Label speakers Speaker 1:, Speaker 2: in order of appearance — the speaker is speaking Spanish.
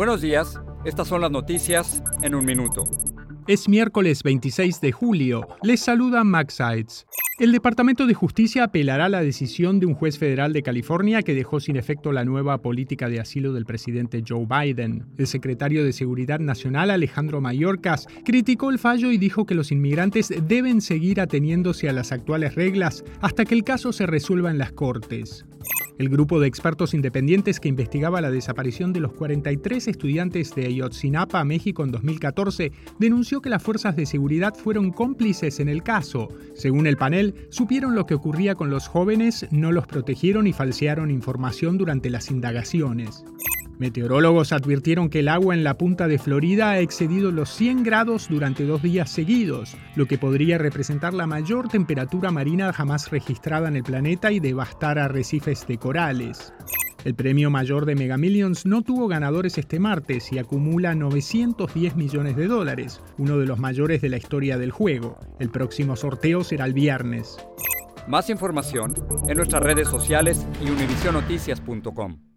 Speaker 1: Buenos días, estas son las noticias en un minuto.
Speaker 2: Es miércoles 26 de julio. Les saluda Max Sides. El Departamento de Justicia apelará a la decisión de un juez federal de California que dejó sin efecto la nueva política de asilo del presidente Joe Biden. El secretario de Seguridad Nacional, Alejandro Mayorkas, criticó el fallo y dijo que los inmigrantes deben seguir ateniéndose a las actuales reglas hasta que el caso se resuelva en las cortes. El grupo de expertos independientes que investigaba la desaparición de los 43 estudiantes de Ayotzinapa, México, en 2014, denunció que las fuerzas de seguridad fueron cómplices en el caso. Según el panel, supieron lo que ocurría con los jóvenes, no los protegieron y falsearon información durante las indagaciones. Meteorólogos advirtieron que el agua en la punta de Florida ha excedido los 100 grados durante dos días seguidos, lo que podría representar la mayor temperatura marina jamás registrada en el planeta y devastar arrecifes de corales. El premio mayor de Mega Millions no tuvo ganadores este martes y acumula 910 millones de dólares, uno de los mayores de la historia del juego. El próximo sorteo será el viernes.
Speaker 1: Más información en nuestras redes sociales y univisionoticias.com.